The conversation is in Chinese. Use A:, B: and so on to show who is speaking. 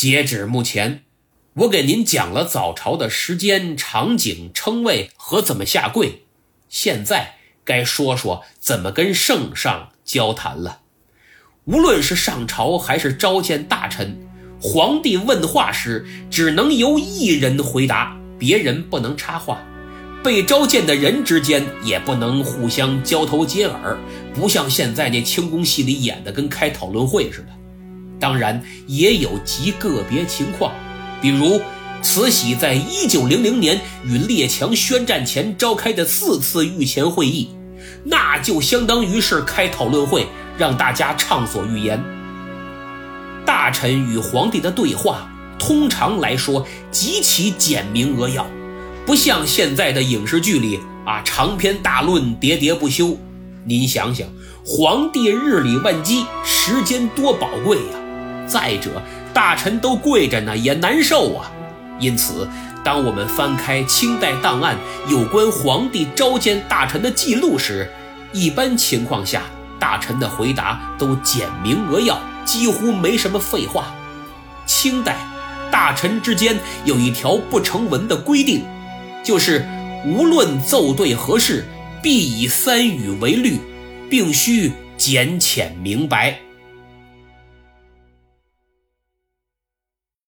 A: 截止目前，我给您讲了早朝的时间、场景、称谓和怎么下跪，现在该说说怎么跟圣上交谈了。无论是上朝还是召见大臣，皇帝问话时只能由一人回答，别人不能插话。被召见的人之间也不能互相交头接耳，不像现在那清宫戏里演的跟开讨论会似的。当然，也有极个别情况，比如慈禧在一九零零年与列强宣战前召开的四次御前会议，那就相当于是开讨论会，让大家畅所欲言。大臣与皇帝的对话，通常来说极其简明扼要。不像现在的影视剧里啊，长篇大论，喋喋不休。您想想，皇帝日理万机，时间多宝贵呀！再者，大臣都跪着呢，也难受啊。因此，当我们翻开清代档案有关皇帝召见大臣的记录时，一般情况下，大臣的回答都简明扼要，几乎没什么废话。清代大臣之间有一条不成文的规定。就是无论奏对何事，必以三语为律，并须简浅明白。